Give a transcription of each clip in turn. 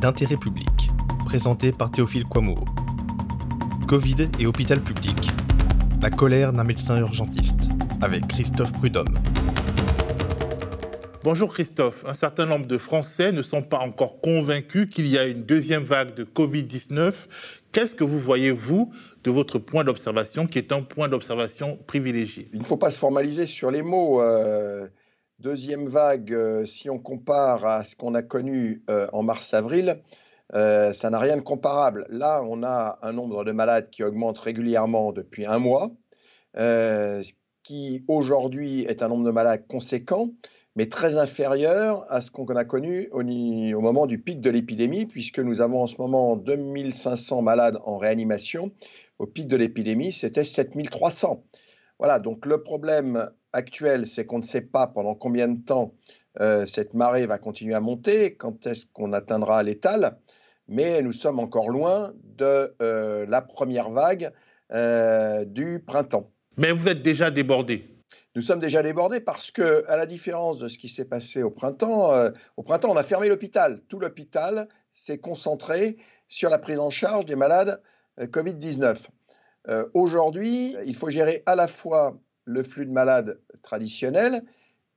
d'intérêt public, présenté par Théophile Kouamouo. Covid et hôpital public. La colère d'un médecin urgentiste, avec Christophe Prudhomme. Bonjour Christophe. Un certain nombre de Français ne sont pas encore convaincus qu'il y a une deuxième vague de Covid-19. Qu'est-ce que vous voyez, vous, de votre point d'observation, qui est un point d'observation privilégié? Il ne faut pas se formaliser sur les mots. Euh, deuxième vague, euh, si on compare à ce qu'on a connu euh, en mars-avril, ça n'a rien de comparable. Là, on a un nombre de malades qui augmente régulièrement depuis un mois, qui aujourd'hui est un nombre de malades conséquent mais très inférieur à ce qu'on a connu au, au, moment du pic de l'épidémie, puisque nous avons en ce moment 2500 malades en réanimation. Au pic de l'épidémie, c'était 7300. Voilà, donc le problème actuel, c'est qu'on ne sait pas pendant combien de temps euh, cette marée va continuer à monter, quand est-ce qu'on atteindra l'étal, mais nous sommes encore loin de euh, la première vague euh, du printemps. Mais vous êtes déjà débordé nous sommes déjà débordés parce que, à la différence de ce qui s'est passé au printemps, au printemps, on a fermé l'hôpital. Tout l'hôpital s'est concentré sur la prise en charge des malades euh, Covid-19. Euh, aujourd'hui, il faut gérer à la fois le flux de malades traditionnels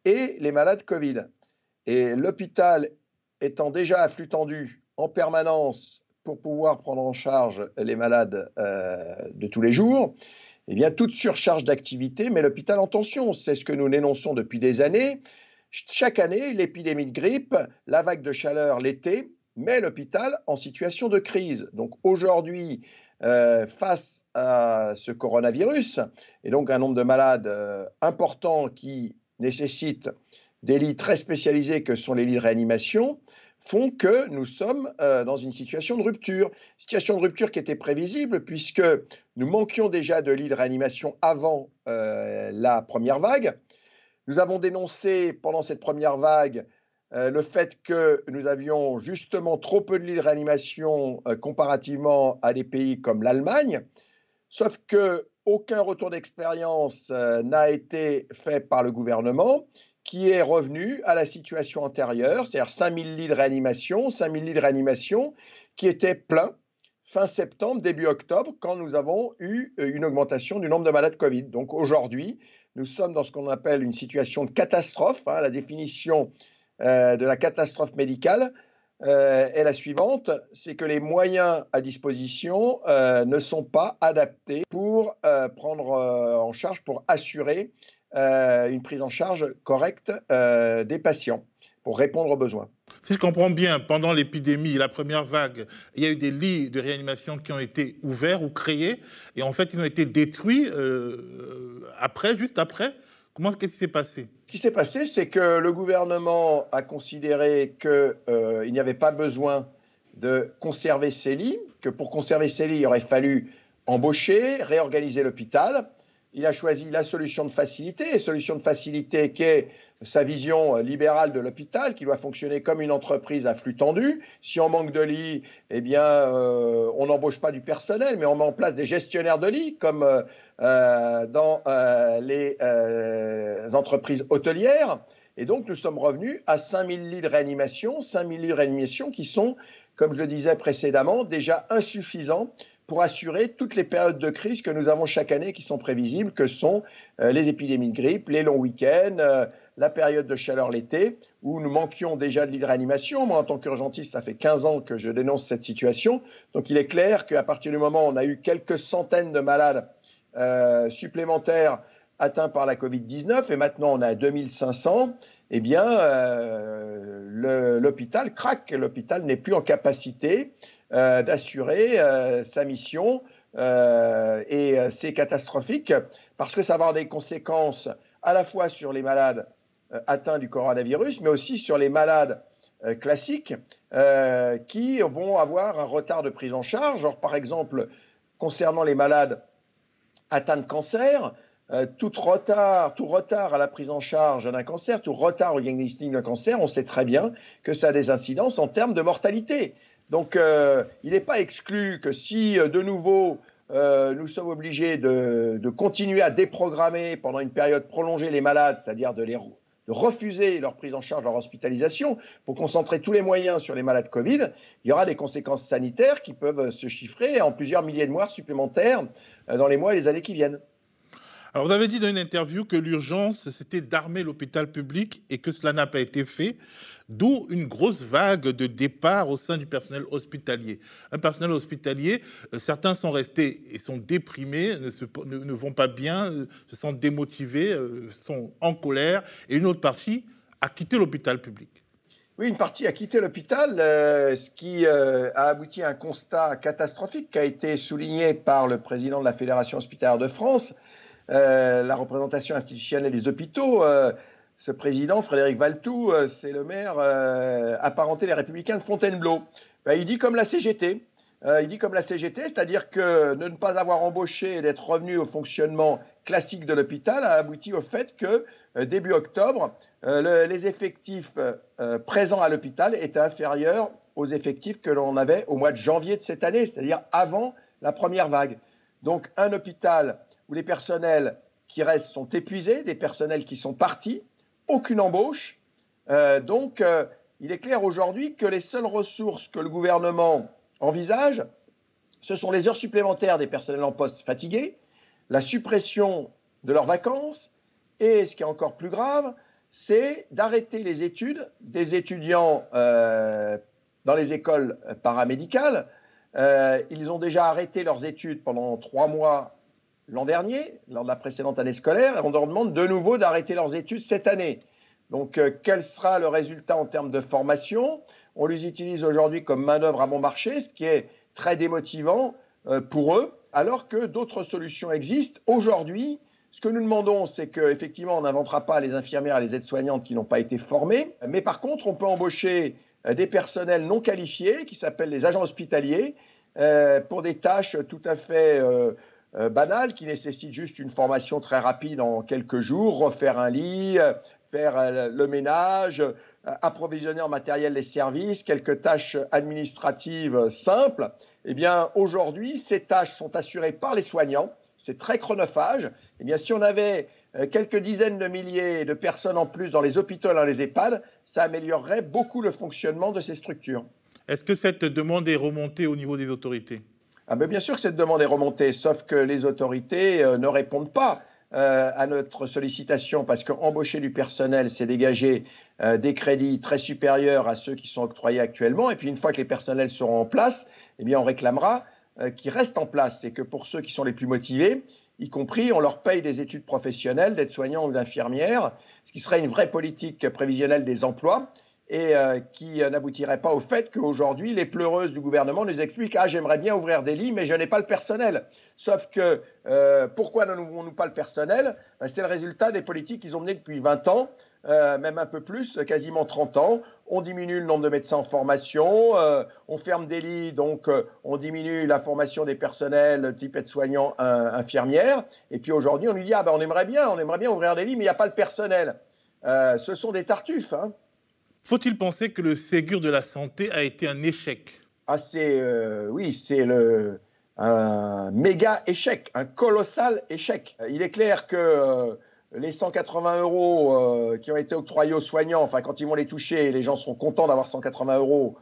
et les malades Covid. Et l'hôpital étant déjà à flux tendu en permanence pour pouvoir prendre en charge les malades de tous les jours, eh bien, toute surcharge d'activité met l'hôpital en tension. C'est ce que nous dénonçons depuis des années. Chaque année, l'épidémie de grippe, la vague de chaleur l'été, met l'hôpital en situation de crise. Donc aujourd'hui, euh, face à ce coronavirus, et donc un nombre de malades euh, importants qui nécessitent des lits très spécialisés que sont les lits de réanimation, font que nous sommes euh, dans une situation de rupture. Situation de rupture qui était prévisible puisque nous manquions déjà de lits de réanimation avant euh, la première vague. Nous avons dénoncé pendant cette première vague euh, le fait que nous avions justement trop peu de lits de réanimation comparativement à des pays comme l'Allemagne, sauf que aucun retour d'expérience n'a été fait par le gouvernement qui est revenu à la situation antérieure, c'est-à-dire 5000 lits de réanimation, 5000 lits de réanimation qui étaient pleins fin septembre, début octobre, quand nous avons eu euh, une augmentation du nombre de malades Covid. Donc aujourd'hui, nous sommes dans ce qu'on appelle une situation de catastrophe. Hein. la définition euh, de la catastrophe médicale euh, est la suivante, c'est que les moyens à disposition ne sont pas adaptés pour prendre en charge, pour assurer euh, une prise en charge correcte euh, des patients pour répondre aux besoins. Si je comprends bien, pendant l'épidémie, la première vague, il y a eu des lits de réanimation qui ont été ouverts ou créés, et en fait, ils ont été détruits euh, après, juste après. Comment qu'est-ce qui s'est passé? Qui s'est passé, c'est que le gouvernement a considéré qu'il n'y avait pas besoin de conserver lits, que pour conserver lits, il aurait fallu embaucher, réorganiser l'hôpital. Il a choisi la solution de facilité, solution de facilité qui est sa vision euh, libérale de l'hôpital, qui doit fonctionner comme une entreprise à flux tendu. Si on manque de lits, eh bien, euh, on n'embauche pas du personnel, mais on met en place des gestionnaires de lits, comme euh, dans les entreprises hôtelières. Et donc, nous sommes revenus à 5000 lits de réanimation, 5000 lits de réanimation qui sont, comme je le disais précédemment, déjà insuffisants pour assurer toutes les périodes de crise que nous avons chaque année qui sont prévisibles, que sont les épidémies de grippe, les longs week-ends, la période de chaleur l'été, où nous manquions déjà de l'hydréanimation. Moi, en tant qu'urgentiste, ça fait 15 ans que je dénonce cette situation. Donc, il est clair qu'à partir du moment où on a eu quelques centaines de malades euh, supplémentaires atteints par la Covid-19, et maintenant on a 2500, eh bien, l'hôpital craque. L'hôpital n'est plus en capacité euh, d'assurer euh, sa mission. Euh, et c'est catastrophique parce que ça va avoir des conséquences à la fois sur les malades atteints du coronavirus, mais aussi sur les malades classiques qui vont avoir un retard de prise en charge. par exemple, concernant les malades atteints de cancer, tout, retard, tout retard à la prise en charge d'un cancer, tout retard au diagnostic d'un cancer, on sait très bien que ça a des incidences en termes de mortalité. Donc, euh, il n'est pas exclu que si, euh, de nouveau, euh, nous sommes obligés de, continuer à déprogrammer pendant une période prolongée les malades, c'est-à-dire de les de refuser leur prise en charge, leur hospitalisation, pour concentrer tous les moyens sur les malades Covid, il y aura des conséquences sanitaires qui peuvent se chiffrer en plusieurs milliers de morts supplémentaires euh, dans les mois et les années qui viennent. Alors, vous avez dit dans une interview que l'urgence, c'était d'armer l'hôpital public et que cela n'a pas été fait, d'où une grosse vague de départ au sein du personnel hospitalier. Un personnel hospitalier, euh, certains sont restés et sont déprimés, ne, vont pas bien, euh, se sentent démotivés, euh, sont en colère, et une autre partie a quitté l'hôpital public. Oui, une partie a quitté l'hôpital, ce qui a abouti à un constat catastrophique qui a été souligné par le président de la Fédération hospitalière de France, euh, la représentation institutionnelle des hôpitaux. Euh, ce président, Frédéric Valtou, euh, c'est le maire apparenté les Républicains de Fontainebleau. Ben, il dit comme la CGT. il dit comme la CGT, c'est-à-dire que ne pas avoir embauché et d'être revenu au fonctionnement classique de l'hôpital a abouti au fait que début octobre, les effectifs présents à l'hôpital étaient inférieurs aux effectifs que l'on avait au mois de janvier de cette année, c'est-à-dire avant la première vague. Donc un hôpital où les personnels qui restent sont épuisés, des personnels qui sont partis, aucune embauche. Euh, donc, euh, il est clair aujourd'hui que les seules ressources que le gouvernement envisage, ce sont les heures supplémentaires des personnels en poste fatigués, la suppression de leurs vacances, et ce qui est encore plus grave, c'est d'arrêter les études des étudiants euh, dans les écoles paramédicales. ils ont déjà arrêté leurs études pendant trois mois l'an dernier, lors de la précédente année scolaire, on leur demande de nouveau d'arrêter leurs études cette année. Donc, euh, quel sera le résultat en termes de formation? On les utilise aujourd'hui comme main-d'œuvre à bon marché, ce qui est très démotivant euh, pour eux, alors que d'autres solutions existent. Aujourd'hui, ce que nous demandons, c'est qu'effectivement, on n'inventera pas les infirmières et les aides-soignantes qui n'ont pas été formées, mais par contre, on peut embaucher euh, des personnels non qualifiés, qui s'appellent les agents hospitaliers, pour des tâches tout à fait banal qui nécessite juste une formation très rapide en quelques jours, refaire un lit, faire euh, le ménage, euh, approvisionner en matériel les services, quelques tâches administratives simples. Eh bien, aujourd'hui, ces tâches sont assurées par les soignants. C'est très chronophage. Eh bien, si on avait quelques dizaines de milliers de personnes en plus dans les hôpitaux et dans les EHPAD, ça améliorerait beaucoup le fonctionnement de ces structures. Est-ce que cette demande est remontée au niveau des autorités? Ah bien sûr que cette demande est remontée, sauf que les autorités euh, ne répondent pas euh, à notre sollicitation parce qu'embaucher du personnel, c'est dégager euh, des crédits très supérieurs à ceux qui sont octroyés actuellement. Et puis une fois que les personnels seront en place, eh bien on réclamera qu'ils restent en place et que pour ceux qui sont les plus motivés, y compris on leur paye des études professionnelles d'aides-soignants ou d'infirmières, ce qui serait une vraie politique prévisionnelle des emplois et euh, qui euh, n'aboutirait pas au fait qu'aujourd'hui, les pleureuses du gouvernement nous expliquent Ah, j'aimerais bien ouvrir des lits, mais je n'ai pas le personnel. Sauf que euh, pourquoi n'avons-nous pas le personnel? Ben, C'est le résultat des politiques qu'ils ont menées depuis 20 ans, même un peu plus, quasiment 30 ans. On diminue le nombre de médecins en formation, on ferme des lits, donc on diminue la formation des personnels type aide-soignants, infirmières. Et puis aujourd'hui, on nous dit Ah, ben, on aimerait bien, on aimerait bien ouvrir des lits, mais il n'y a pas le personnel. ce sont des tartuffes. Hein. Faut-il penser que le Ségur de la santé a été un échec? Ah, euh, Oui, c'est le, un méga échec, un colossal échec. Il est clair que euh, les 180 euros euh, qui ont été octroyés aux soignants, enfin quand ils vont les toucher, les gens seront contents d'avoir 180 euros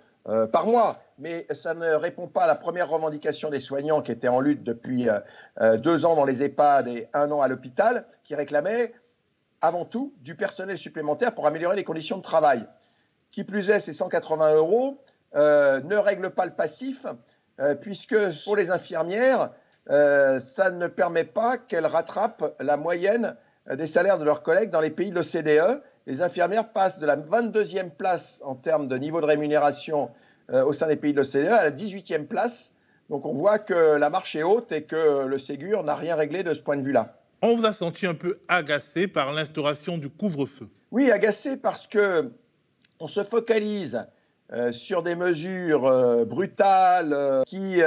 par mois, mais ça ne répond pas à la première revendication des soignants qui étaient en lutte depuis deux ans dans les EHPAD et un an à l'hôpital, qui réclamaient avant tout du personnel supplémentaire pour améliorer les conditions de travail. Qui plus est, ces 180 euros euh, ne règlent pas le passif, euh, puisque pour les infirmières, euh, ça ne permet pas qu'elles rattrapent la moyenne des salaires de leurs collègues dans les pays de l'OCDE. Les infirmières passent de la 22e place en termes de niveau de rémunération au sein des pays de l'OCDE à la 18e place. Donc on voit que la marche est haute et que le Ségur n'a rien réglé de ce point de vue-là. On vous a senti un peu agacé par l'instauration du couvre-feu. Oui, agacé parce que on se focalise euh, sur des mesures euh, brutales euh, qui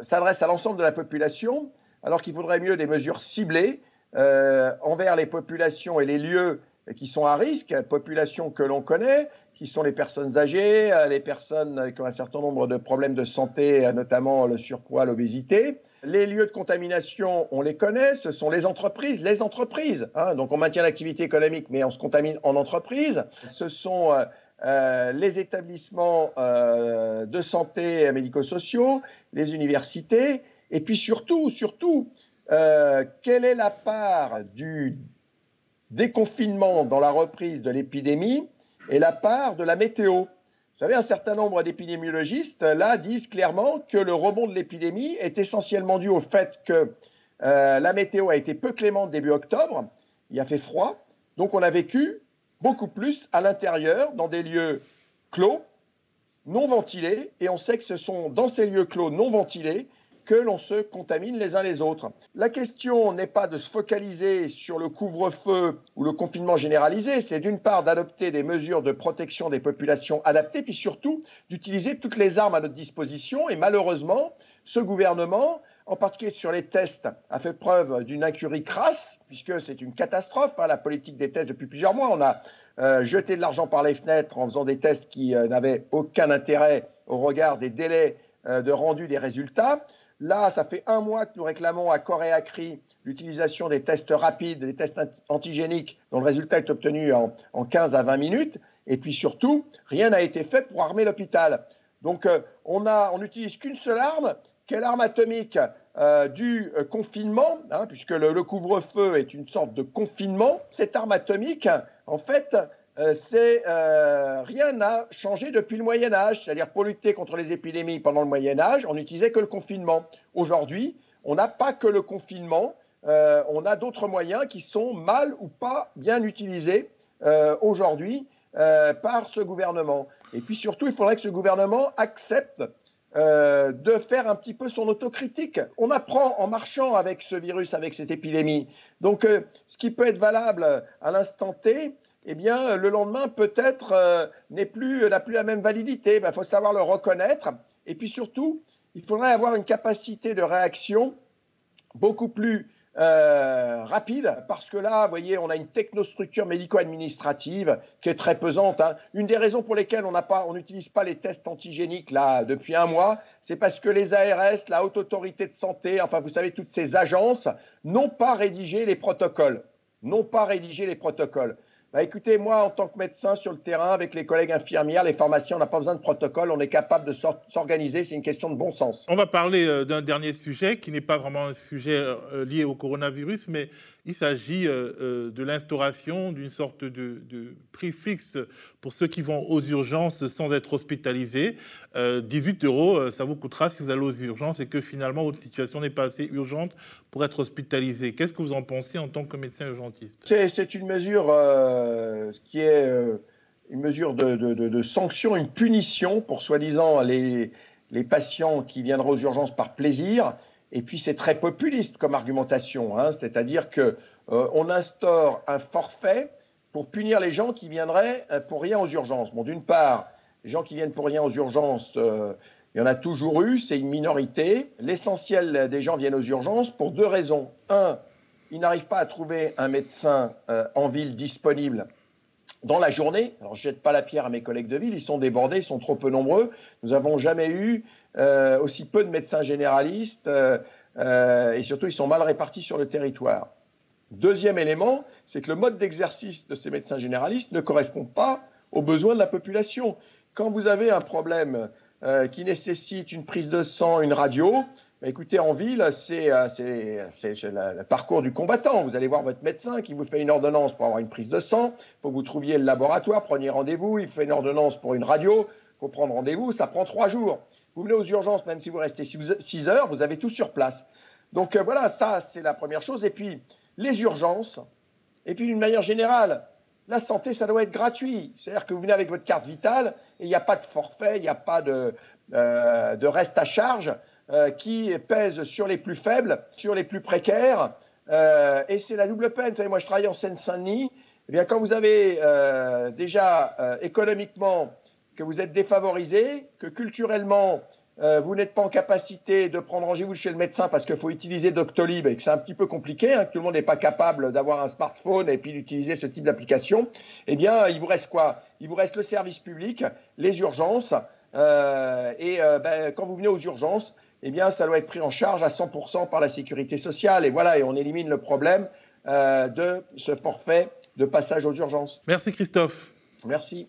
s'adressent à l'ensemble de la population, alors qu'il faudrait mieux des mesures ciblées envers les populations et les lieux qui sont à risque, populations que l'on connaît, qui sont les personnes âgées, les personnes qui ont un certain nombre de problèmes de santé, notamment le surpoids, l'obésité. Les lieux de contamination, on les connaît, ce sont les entreprises, les entreprises. Hein. donc on maintient l'activité économique, mais on se contamine en entreprise. Ce sont euh, euh, les établissements euh, de santé médico-sociaux, les universités, et puis surtout, surtout, quelle est la part du déconfinement dans la reprise de l'épidémie et la part de la météo? Vous savez, un certain nombre d'épidémiologistes, là, disent clairement que le rebond de l'épidémie est essentiellement dû au fait que euh, la météo a été peu clémente début octobre, il a fait froid, donc on a vécu beaucoup plus à l'intérieur, dans des lieux clos, non ventilés, et on sait que ce sont dans ces lieux clos non ventilés que l'on se contamine les uns les autres. La question n'est pas de se focaliser sur le couvre-feu ou le confinement généralisé, c'est d'une part d'adopter des mesures de protection des populations adaptées, puis surtout d'utiliser toutes les armes à notre disposition. Et malheureusement, ce gouvernement, en particulier sur les tests, a fait preuve d'une incurie crasse, puisque c'est une catastrophe, hein, la politique des tests depuis plusieurs mois. On a euh, jeté de l'argent par les fenêtres en faisant des tests qui euh, n'avaient aucun intérêt au regard des délais euh, de rendu des résultats. Là, ça fait un mois que nous réclamons à corps et à cri l'utilisation des tests rapides, des tests antigéniques dont le résultat est obtenu en, 15 à 20 minutes. Et puis surtout, rien n'a été fait pour armer l'hôpital. Donc euh, on n'utilise qu'une seule arme, quelle arme atomique euh, du euh, confinement, hein, puisque le couvre-feu est une sorte de confinement. Cette arme atomique, en fait, euh, c'est euh, rien n'a changé depuis le Moyen Âge. C'est-à-dire pour lutter contre les épidémies pendant le Moyen Âge, on n'utilisait que le confinement. Aujourd'hui, on n'a pas que le confinement, euh, on a d'autres moyens qui sont mal ou pas bien utilisés aujourd'hui par ce gouvernement. Et puis surtout, il faudrait que ce gouvernement accepte de faire un petit peu son autocritique. On apprend en marchant avec ce virus, avec cette épidémie. Donc, ce qui peut être valable à l'instant T, eh bien, le lendemain, peut-être, euh, n'est plus, n'a plus la même validité. Il ben, faut savoir le reconnaître. Et puis surtout, il faudrait avoir une capacité de réaction beaucoup plus euh, rapide, parce que là, vous voyez, on a une technostructure médico-administrative qui est très pesante. Hein. Une des raisons pour lesquelles on n'utilise pas les tests antigéniques là depuis un mois, c'est parce que les ARS, la Haute Autorité de Santé, enfin, vous savez, toutes ces agences n'ont pas rédigé les protocoles. N'ont pas rédigé les protocoles. Bah, écoutez, moi, en tant que médecin sur le terrain, avec les collègues infirmières, les formations, on n'a pas besoin de protocole, on est capable de s'organiser, c'est une question de bon sens. On va parler euh, d'un dernier sujet qui n'est pas vraiment un sujet euh, lié au coronavirus, mais il s'agit euh, euh, de l'instauration d'une sorte de, prix fixe pour ceux qui vont aux urgences sans être hospitalisés. 18 euh, euros, ça vous coûtera si vous allez aux urgences et que finalement votre situation n'est pas assez urgente pour être hospitalisé. Qu'est-ce que vous en pensez en tant que médecin urgentiste? C'est une mesure qui est une mesure de, sanction, une punition pour soi-disant les, les patients qui viendront aux urgences par plaisir et puis c'est très populiste comme argumentation, hein. c'est-à-dire que euh, on instaure un forfait pour punir les gens qui viendraient euh, pour rien aux urgences. Bon, d'une part, les gens qui viennent pour rien aux urgences, euh, il y en a toujours eu, c'est une minorité. L'essentiel des gens viennent aux urgences pour deux raisons. Un, ils n'arrivent pas à trouver un médecin en ville disponible dans la journée. Alors, je jette pas la pierre à mes collègues de ville, ils sont débordés, ils sont trop peu nombreux. Nous n'avons jamais eu euh, aussi peu de médecins généralistes euh, euh, et surtout ils sont mal répartis sur le territoire. Deuxième élément, c'est que le mode d'exercice de ces médecins généralistes ne correspond pas aux besoins de la population. Quand vous avez un problème qui nécessite une prise de sang, une radio, bah, écoutez, en ville, c'est le parcours du combattant. Vous allez voir votre médecin qui vous fait une ordonnance pour avoir une prise de sang. Il faut que vous trouviez le laboratoire, preniez rendez-vous. Il fait une ordonnance pour une radio. Il faut prendre rendez-vous. Ça prend trois jours. Vous venez aux urgences, même si vous restez 6 heures, vous avez tout sur place. Donc euh, voilà, ça, c'est la première chose. Et puis, les urgences, et puis d'une manière générale, la santé, ça doit être gratuit. C'est-à-dire que vous venez avec votre carte vitale et il n'y a pas de forfait, il n'y a pas de, euh, de, reste à charge euh, qui pèse sur les plus faibles, sur les plus précaires. et c'est la double peine. Vous savez, moi, je travaille en Seine-Saint-Denis. Eh bien, quand vous avez déjà économiquement que vous êtes défavorisé, que culturellement, euh, vous n'êtes pas en capacité de prendre rendez-vous chez le médecin parce qu'il faut utiliser Doctolib et que c'est un petit peu compliqué, hein, que tout le monde n'est pas capable d'avoir un smartphone et puis d'utiliser ce type d'application, eh bien, il vous reste quoi? Il vous reste le service public, les urgences. Euh, et euh, ben, quand vous venez aux urgences, eh bien, ça doit être pris en charge à 100% par la sécurité sociale. Et voilà, et on élimine le problème de ce forfait de passage aux urgences. Merci Christophe. Merci.